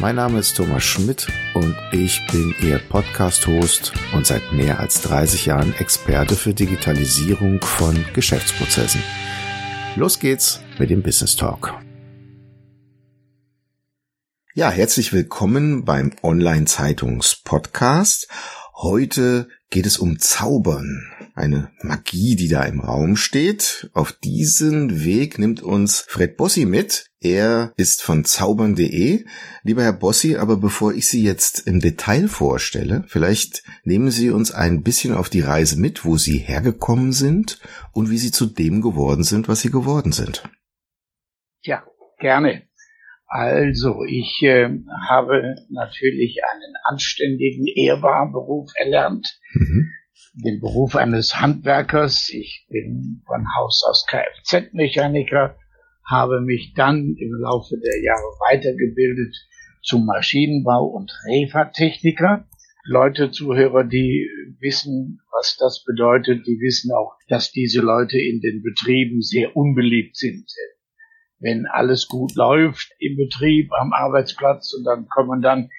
Mein Name ist Thomas Schmidt und ich bin Ihr Podcast-Host und seit mehr als 30 Jahren Experte für Digitalisierung von Geschäftsprozessen. Los geht's mit dem Business Talk. Ja, herzlich willkommen beim Online-Zeitungs-Podcast. Heute geht es um Zaubern, eine Magie, die da im Raum steht. Auf diesen Weg nimmt uns Fred Bossi mit. Er ist von zaubern.de. Lieber Herr Bossi, aber bevor ich Sie jetzt im Detail vorstelle, vielleicht nehmen Sie uns ein bisschen auf die Reise mit, wo Sie hergekommen sind und wie Sie zu dem geworden sind, was Sie geworden sind. Ja, gerne. Also, ich äh, habe natürlich einen anständigen, ehrbaren Beruf erlernt. Mhm. Den Beruf eines Handwerkers. Ich bin von Haus aus Kfz-Mechaniker, habe mich dann im Laufe der Jahre weitergebildet zum Maschinenbau und Refa-Techniker. Leute, Zuhörer, die wissen, was das bedeutet, die wissen auch, dass diese Leute in den Betrieben sehr unbeliebt sind wenn alles gut läuft im Betrieb, am Arbeitsplatz und dann kommen dann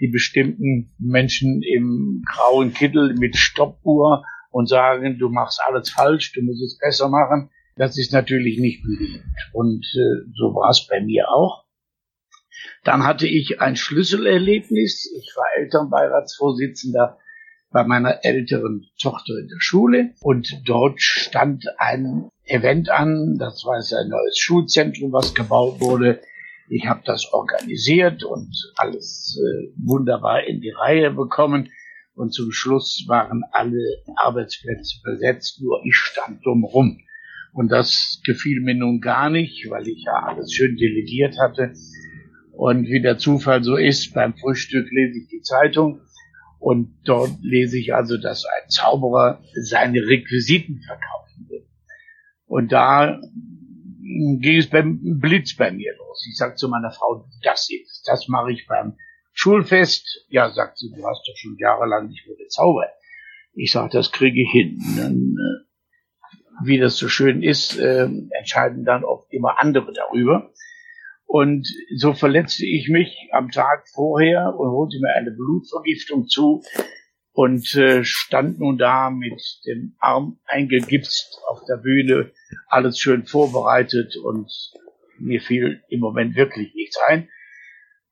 die bestimmten Menschen im grauen Kittel mit Stoppuhr und sagen, du machst alles falsch, du musst es besser machen. Das ist natürlich nicht beliebt. Und äh, so war es bei mir auch. Dann hatte ich ein Schlüsselerlebnis. Ich war Elternbeiratsvorsitzender bei meiner älteren Tochter in der Schule und dort stand ein Event an. Das war ein neues Schulzentrum, was gebaut wurde. Ich habe das organisiert und alles äh, wunderbar in die Reihe bekommen. Und zum Schluss waren alle Arbeitsplätze besetzt, nur ich stand drumherum. Und das gefiel mir nun gar nicht, weil ich ja alles schön delegiert hatte. Und wie der Zufall so ist, beim Frühstück lese ich die Zeitung und dort lese ich also, dass ein Zauberer seine Requisiten verkaufen will. Und da ging es beim Blitz bei mir los. Ich sag zu meiner Frau, das ist, das mache ich beim Schulfest. Ja, sagt sie, du hast doch schon jahrelang nicht mehr gezaubert. Ich sage, das kriege ich hin. Dann, äh, wie das so schön ist, äh, entscheiden dann oft immer andere darüber. Und so verletzte ich mich am Tag vorher und holte mir eine Blutvergiftung zu und äh, stand nun da mit dem Arm eingegipst auf der Bühne, alles schön vorbereitet und mir fiel im Moment wirklich nichts ein.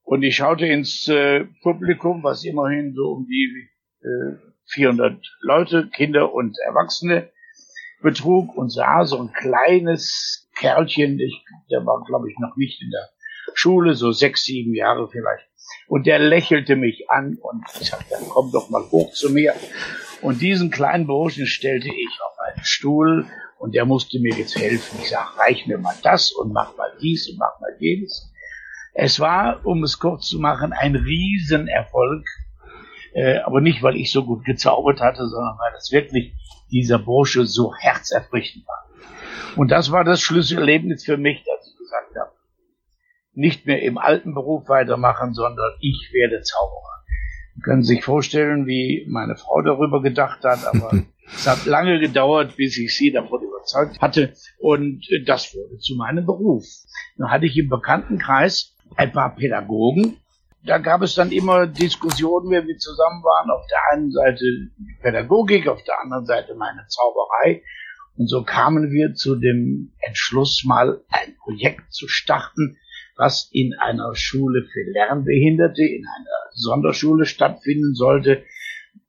Und ich schaute ins äh, Publikum, was immerhin so um die äh, 400 Leute, Kinder und Erwachsene betrug und sah so ein kleines Kerlchen, ich, der war, glaube ich, noch nicht in der Schule, so sechs, sieben Jahre vielleicht. Und der lächelte mich an und sagte, dann komm doch mal hoch zu mir. Und diesen kleinen Burschen stellte ich auf einen Stuhl und der musste mir jetzt helfen. Ich sag, reich mir mal das und mach mal dies und mach mal jenes. Es war, um es kurz zu machen, ein Riesenerfolg. Äh, aber nicht, weil ich so gut gezaubert hatte, sondern weil das wirklich dieser Bursche so herzerbrechend war. Und das war das Schlüsselerlebnis für mich, dass ich gesagt habe, nicht mehr im alten Beruf weitermachen, sondern ich werde Zauberer. Sie können sich vorstellen, wie meine Frau darüber gedacht hat, aber es hat lange gedauert, bis ich sie davon überzeugt hatte und das wurde zu meinem Beruf. Dann hatte ich im Bekanntenkreis ein paar Pädagogen. Da gab es dann immer Diskussionen, wenn wir zusammen waren. Auf der einen Seite Pädagogik, auf der anderen Seite meine Zauberei. Und so kamen wir zu dem Entschluss, mal ein Projekt zu starten, was in einer Schule für Lernbehinderte, in einer Sonderschule stattfinden sollte,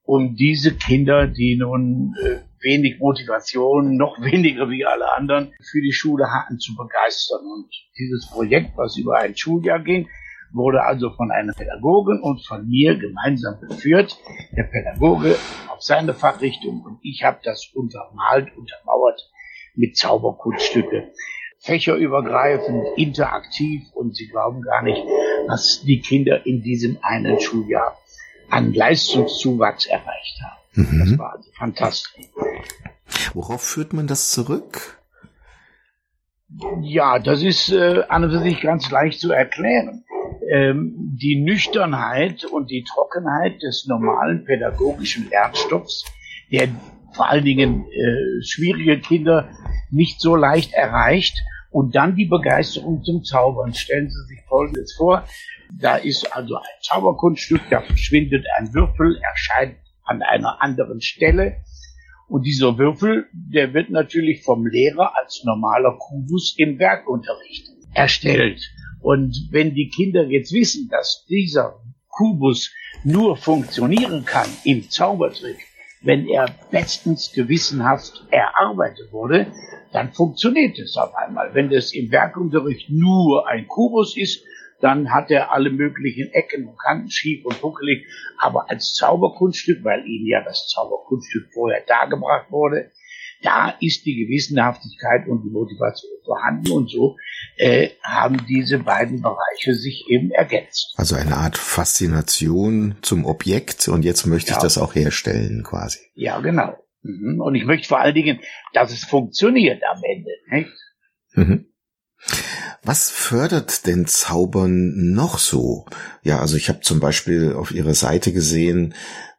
um diese Kinder, die nun äh, wenig Motivation, noch weniger wie alle anderen, für die Schule hatten, zu begeistern. Und dieses Projekt, was über ein Schuljahr ging, wurde also von einer Pädagogin und von mir gemeinsam geführt. Der Pädagoge auf seine Fachrichtung und ich habe das untermalt, untermauert mit Zauberkunststücke. Fächerübergreifend, interaktiv und Sie glauben gar nicht, was die Kinder in diesem einen Schuljahr an Leistungszuwachs erreicht haben. Mhm. Das war also fantastisch. Worauf führt man das zurück? Ja, das ist äh, an und für sich ganz leicht zu erklären. Ähm, die Nüchternheit und die Trockenheit des normalen pädagogischen Lernstoffs, der vor allen Dingen äh, schwierige Kinder nicht so leicht erreicht, und dann die Begeisterung zum Zaubern. Stellen Sie sich Folgendes vor. Da ist also ein Zauberkunststück, da verschwindet ein Würfel, erscheint an einer anderen Stelle. Und dieser Würfel, der wird natürlich vom Lehrer als normaler Kubus im Werkunterricht erstellt. Und wenn die Kinder jetzt wissen, dass dieser Kubus nur funktionieren kann im Zaubertrick, wenn er bestens gewissenhaft erarbeitet wurde, dann funktioniert es auf einmal. Wenn das im Werkunterricht nur ein Kubus ist, dann hat er alle möglichen Ecken und Kanten schief und buckelig. Aber als Zauberkunststück, weil ihm ja das Zauberkunststück vorher dargebracht wurde, da ist die Gewissenhaftigkeit und die Motivation vorhanden und so äh, haben diese beiden Bereiche sich eben ergänzt. Also eine Art Faszination zum Objekt und jetzt möchte ja. ich das auch herstellen quasi. Ja, genau. Mhm. Und ich möchte vor allen Dingen, dass es funktioniert am Ende. Nicht? Mhm. Was fördert denn Zaubern noch so? Ja, also ich habe zum Beispiel auf Ihrer Seite gesehen,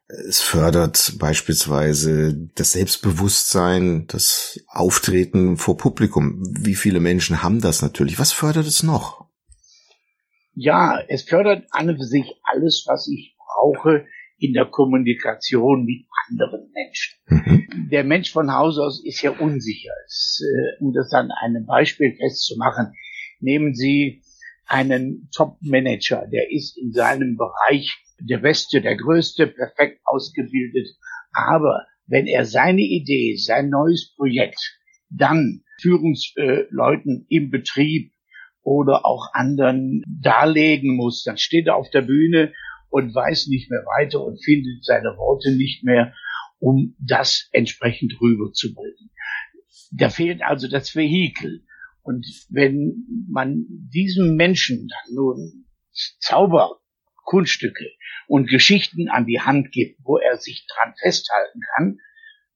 es fördert beispielsweise das Selbstbewusstsein, das Auftreten vor Publikum. Wie viele Menschen haben das natürlich? Was fördert es noch? Ja, es fördert an und für sich alles, was ich brauche in der Kommunikation mit anderen Menschen. Mhm. Der Mensch von Haus aus ist ja unsicher. Es, äh, um das an einem Beispiel festzumachen, nehmen Sie einen Top-Manager, der ist in seinem Bereich der Beste, der Größte, perfekt ausgebildet. Aber wenn er seine Idee, sein neues Projekt dann Führungsleuten im Betrieb oder auch anderen darlegen muss, dann steht er auf der Bühne und weiß nicht mehr weiter und findet seine Worte nicht mehr, um das entsprechend rüberzubringen. Da fehlt also das Vehikel. Und wenn man diesem Menschen dann nun Zauberkunststücke und Geschichten an die Hand gibt, wo er sich dran festhalten kann,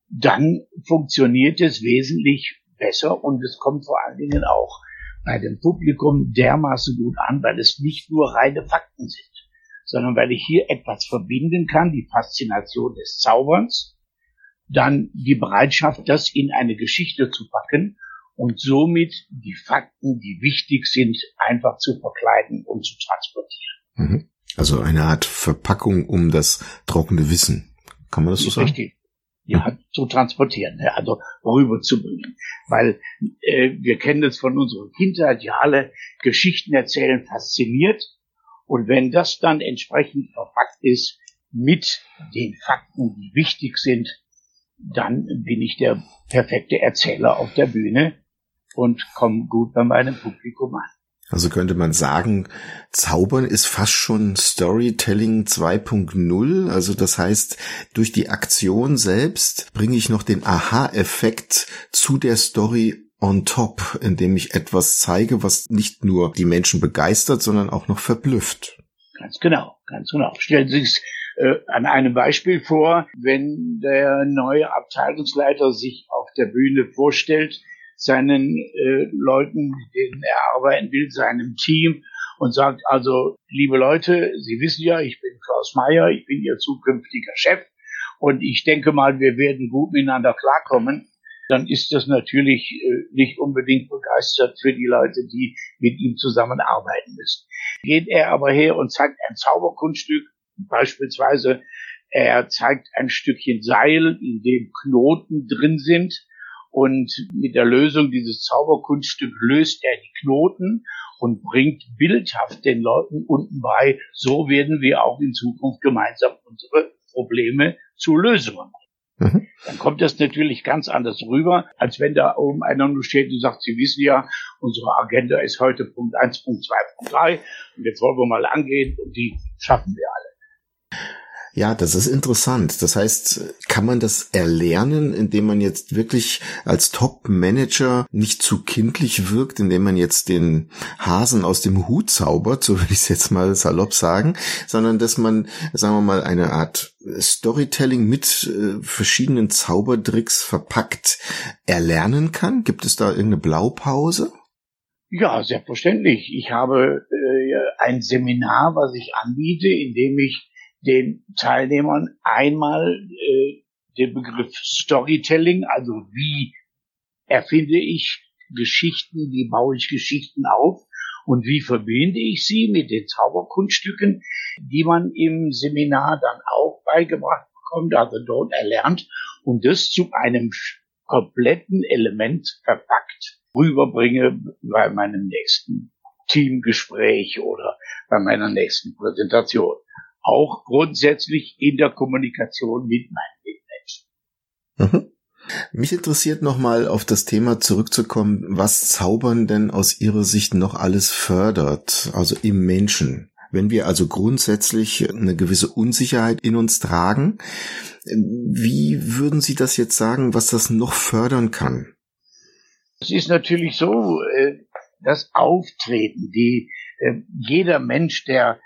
dann funktioniert es wesentlich besser und es kommt vor allen Dingen auch bei dem Publikum dermaßen gut an, weil es nicht nur reine Fakten sind sondern weil ich hier etwas verbinden kann, die Faszination des Zauberns, dann die Bereitschaft, das in eine Geschichte zu packen und somit die Fakten, die wichtig sind, einfach zu verkleiden und zu transportieren. Mhm. Also eine Art Verpackung um das trockene Wissen. Kann man das so sagen? Richtig. Ja, zu transportieren, also rüberzubringen. Weil äh, wir kennen das von unserer Kindheit, ja alle Geschichten erzählen fasziniert, und wenn das dann entsprechend verpackt ist mit den Fakten, die wichtig sind, dann bin ich der perfekte Erzähler auf der Bühne und komme gut bei meinem Publikum an. Also könnte man sagen, Zaubern ist fast schon Storytelling 2.0. Also das heißt, durch die Aktion selbst bringe ich noch den Aha-Effekt zu der Story on top, indem ich etwas zeige, was nicht nur die Menschen begeistert, sondern auch noch verblüfft. Ganz genau, ganz genau. Stellen Sie sich äh, an einem Beispiel vor, wenn der neue Abteilungsleiter sich auf der Bühne vorstellt, seinen äh, Leuten, mit denen er arbeiten will, seinem Team und sagt also, liebe Leute, Sie wissen ja, ich bin Klaus Meyer, ich bin Ihr zukünftiger Chef und ich denke mal, wir werden gut miteinander klarkommen dann ist das natürlich äh, nicht unbedingt begeistert für die Leute, die mit ihm zusammenarbeiten müssen. Geht er aber her und zeigt ein Zauberkunststück, beispielsweise er zeigt ein Stückchen Seil, in dem Knoten drin sind und mit der Lösung dieses Zauberkunststück löst er die Knoten und bringt bildhaft den Leuten unten bei, so werden wir auch in Zukunft gemeinsam unsere Probleme zu Lösungen Mhm. Dann kommt das natürlich ganz anders rüber, als wenn da oben einer nur steht und sagt, Sie wissen ja, unsere Agenda ist heute Punkt 1, Punkt 2, Punkt 3 und jetzt wollen wir mal angehen und die schaffen wir alle. Ja, das ist interessant. Das heißt, kann man das erlernen, indem man jetzt wirklich als Top-Manager nicht zu kindlich wirkt, indem man jetzt den Hasen aus dem Hut zaubert, so würde ich es jetzt mal salopp sagen, sondern dass man, sagen wir mal, eine Art Storytelling mit äh, verschiedenen Zaubertricks verpackt erlernen kann? Gibt es da irgendeine Blaupause? Ja, selbstverständlich. Ich habe äh, ein Seminar, was ich anbiete, in dem ich den Teilnehmern einmal äh, den Begriff Storytelling, also wie erfinde ich Geschichten, wie baue ich Geschichten auf und wie verbinde ich sie mit den Zauberkunststücken, die man im Seminar dann auch beigebracht bekommt, also dort erlernt und das zu einem kompletten Element verpackt rüberbringe bei meinem nächsten Teamgespräch oder bei meiner nächsten Präsentation auch grundsätzlich in der Kommunikation mit meinen Mitmenschen. Mhm. Mich interessiert nochmal auf das Thema zurückzukommen, was Zaubern denn aus Ihrer Sicht noch alles fördert, also im Menschen. Wenn wir also grundsätzlich eine gewisse Unsicherheit in uns tragen, wie würden Sie das jetzt sagen, was das noch fördern kann? Es ist natürlich so, äh, das Auftreten, die äh, jeder Mensch, der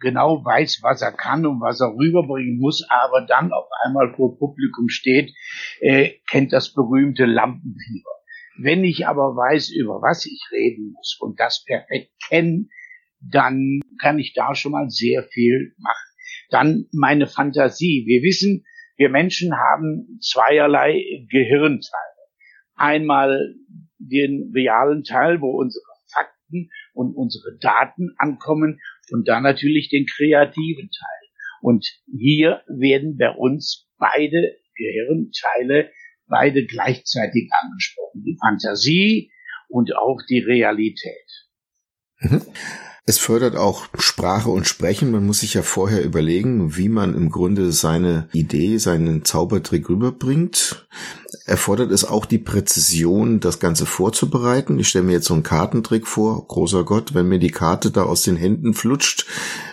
genau weiß, was er kann und was er rüberbringen muss, aber dann auf einmal vor Publikum steht, äh, kennt das berühmte Lampenfieber. Wenn ich aber weiß, über was ich reden muss und das perfekt kenne, dann kann ich da schon mal sehr viel machen. Dann meine Fantasie. Wir wissen, wir Menschen haben zweierlei Gehirnteile. Einmal den realen Teil, wo unsere Fakten und unsere Daten ankommen und dann natürlich den kreativen Teil. Und hier werden bei uns beide Gehirnteile beide gleichzeitig angesprochen. Die Fantasie und auch die Realität. Mhm. Es fördert auch Sprache und Sprechen. Man muss sich ja vorher überlegen, wie man im Grunde seine Idee, seinen Zaubertrick rüberbringt. Erfordert es auch die Präzision, das Ganze vorzubereiten. Ich stelle mir jetzt so einen Kartentrick vor. Großer Gott, wenn mir die Karte da aus den Händen flutscht,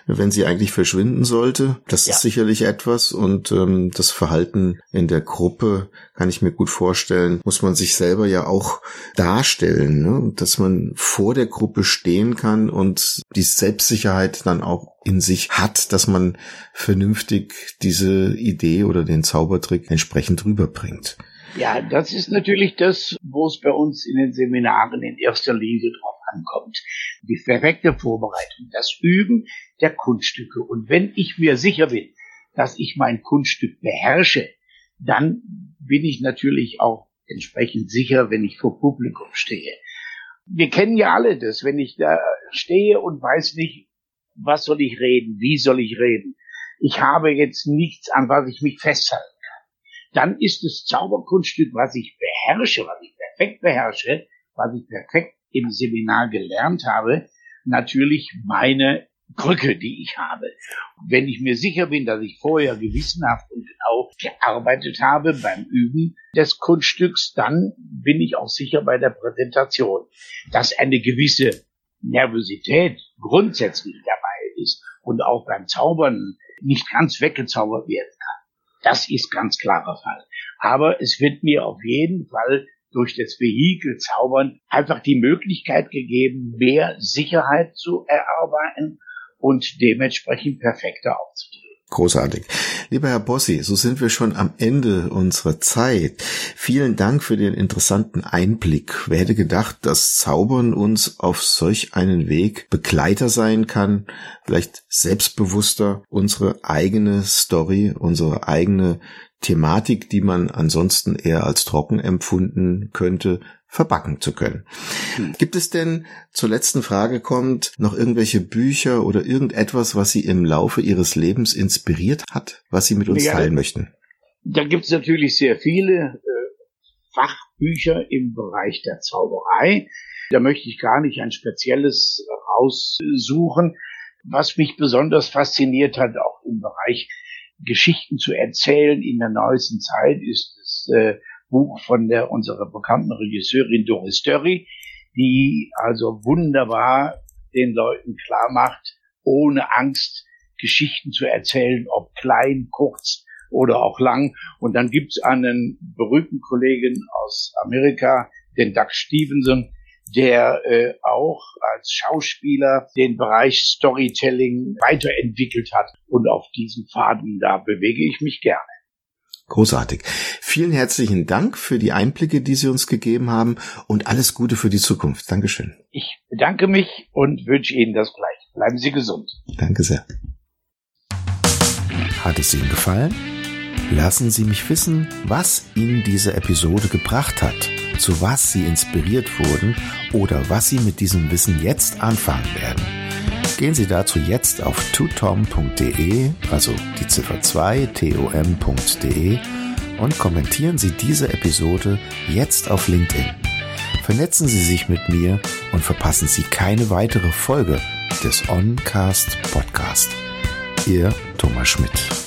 wenn sie eigentlich verschwinden sollte. Das ja. ist sicherlich etwas. Und ähm, das Verhalten in der Gruppe kann ich mir gut vorstellen, muss man sich selber ja auch darstellen, ne? dass man vor der Gruppe stehen kann und die Selbstsicherheit dann auch in sich hat, dass man vernünftig diese Idee oder den Zaubertrick entsprechend rüberbringt. Ja, das ist natürlich das, wo es bei uns in den Seminaren in erster Linie drauf ankommt. Die perfekte Vorbereitung, das Üben der Kunststücke. Und wenn ich mir sicher bin, dass ich mein Kunststück beherrsche, dann bin ich natürlich auch entsprechend sicher, wenn ich vor Publikum stehe. Wir kennen ja alle das, wenn ich da stehe und weiß nicht, was soll ich reden, wie soll ich reden. Ich habe jetzt nichts, an was ich mich festhalten kann. Dann ist das Zauberkunststück, was ich beherrsche, was ich perfekt beherrsche, was ich perfekt im Seminar gelernt habe, natürlich meine Krücke, die ich habe. Wenn ich mir sicher bin, dass ich vorher gewissenhaft und genau gearbeitet habe beim Üben des Kunststücks, dann bin ich auch sicher bei der Präsentation. Dass eine gewisse Nervosität grundsätzlich dabei ist und auch beim Zaubern nicht ganz weggezaubert werden kann. Das ist ganz klarer Fall. Aber es wird mir auf jeden Fall durch das Vehikel Zaubern einfach die Möglichkeit gegeben, mehr Sicherheit zu erarbeiten und dementsprechend perfekter aufzutreten. Großartig. Lieber Herr Bossi, so sind wir schon am Ende unserer Zeit. Vielen Dank für den interessanten Einblick. Wer hätte gedacht, dass Zaubern uns auf solch einen Weg Begleiter sein kann, vielleicht selbstbewusster unsere eigene Story, unsere eigene Thematik, die man ansonsten eher als trocken empfunden könnte, verbacken zu können. Hm. Gibt es denn, zur letzten Frage kommt, noch irgendwelche Bücher oder irgendetwas, was Sie im Laufe Ihres Lebens inspiriert hat, was Sie mit uns ja, teilen möchten? Da gibt es natürlich sehr viele äh, Fachbücher im Bereich der Zauberei. Da möchte ich gar nicht ein spezielles raussuchen. Was mich besonders fasziniert hat, auch im Bereich Geschichten zu erzählen in der neuesten Zeit, ist das äh, Buch von der unserer bekannten Regisseurin Doris Dörry, die also wunderbar den Leuten klar macht, ohne Angst Geschichten zu erzählen, ob klein, kurz oder auch lang. Und dann gibt's einen berühmten Kollegen aus Amerika, den Doug Stevenson, der äh, auch als Schauspieler den Bereich Storytelling weiterentwickelt hat. Und auf diesen Faden, da bewege ich mich gerne. Großartig. Vielen herzlichen Dank für die Einblicke, die Sie uns gegeben haben und alles Gute für die Zukunft. Dankeschön. Ich bedanke mich und wünsche Ihnen das gleich. Bleiben Sie gesund. Danke sehr. Hat es Ihnen gefallen? Lassen Sie mich wissen, was Ihnen diese Episode gebracht hat, zu was Sie inspiriert wurden oder was Sie mit diesem Wissen jetzt anfangen werden. Gehen Sie dazu jetzt auf tutom.de, also die Ziffer 2 tom.de und kommentieren Sie diese Episode jetzt auf LinkedIn. Vernetzen Sie sich mit mir und verpassen Sie keine weitere Folge des Oncast Podcast. Ihr Thomas Schmidt.